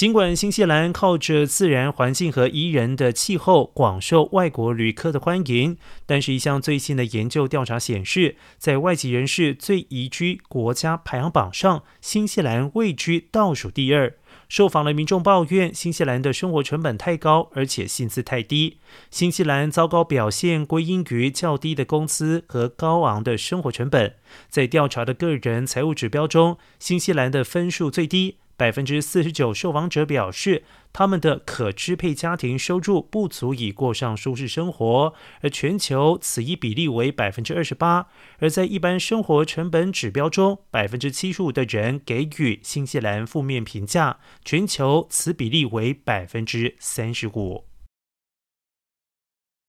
尽管新西兰靠着自然环境和宜人的气候广受外国旅客的欢迎，但是，一项最新的研究调查显示，在外籍人士最宜居国家排行榜上，新西兰位居倒数第二。受访的民众抱怨，新西兰的生活成本太高，而且薪资太低。新西兰糟糕表现归因于较低的工资和高昂的生活成本。在调查的个人财务指标中，新西兰的分数最低。百分之四十九受访者表示，他们的可支配家庭收入不足以过上舒适生活，而全球此一比例为百分之二十八。而在一般生活成本指标中，百分之七十五的人给予新西兰负面评价，全球此比例为百分之三十五。